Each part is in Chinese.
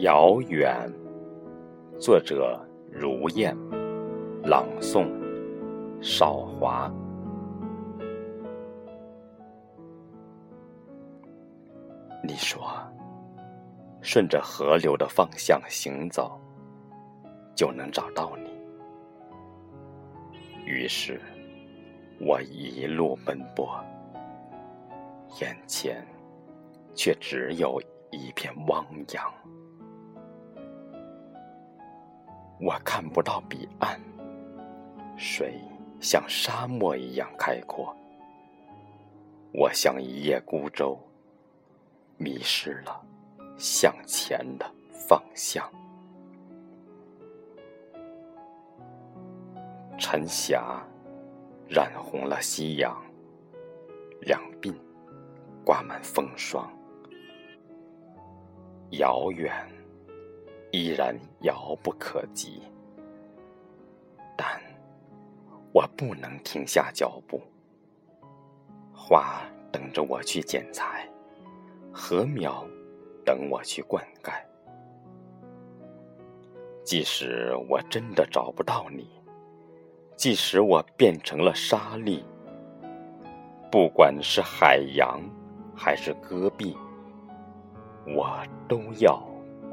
遥远，作者如燕，朗诵少华。你说，顺着河流的方向行走，就能找到你。于是，我一路奔波，眼前却只有一片汪洋。我看不到彼岸，水像沙漠一样开阔。我像一叶孤舟，迷失了向前的方向。晨霞染红了夕阳，两鬓挂满风霜。遥远。依然遥不可及，但我不能停下脚步。花等着我去剪裁，禾苗等我去灌溉。即使我真的找不到你，即使我变成了沙粒，不管是海洋还是戈壁，我都要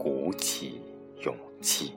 鼓起。勇气。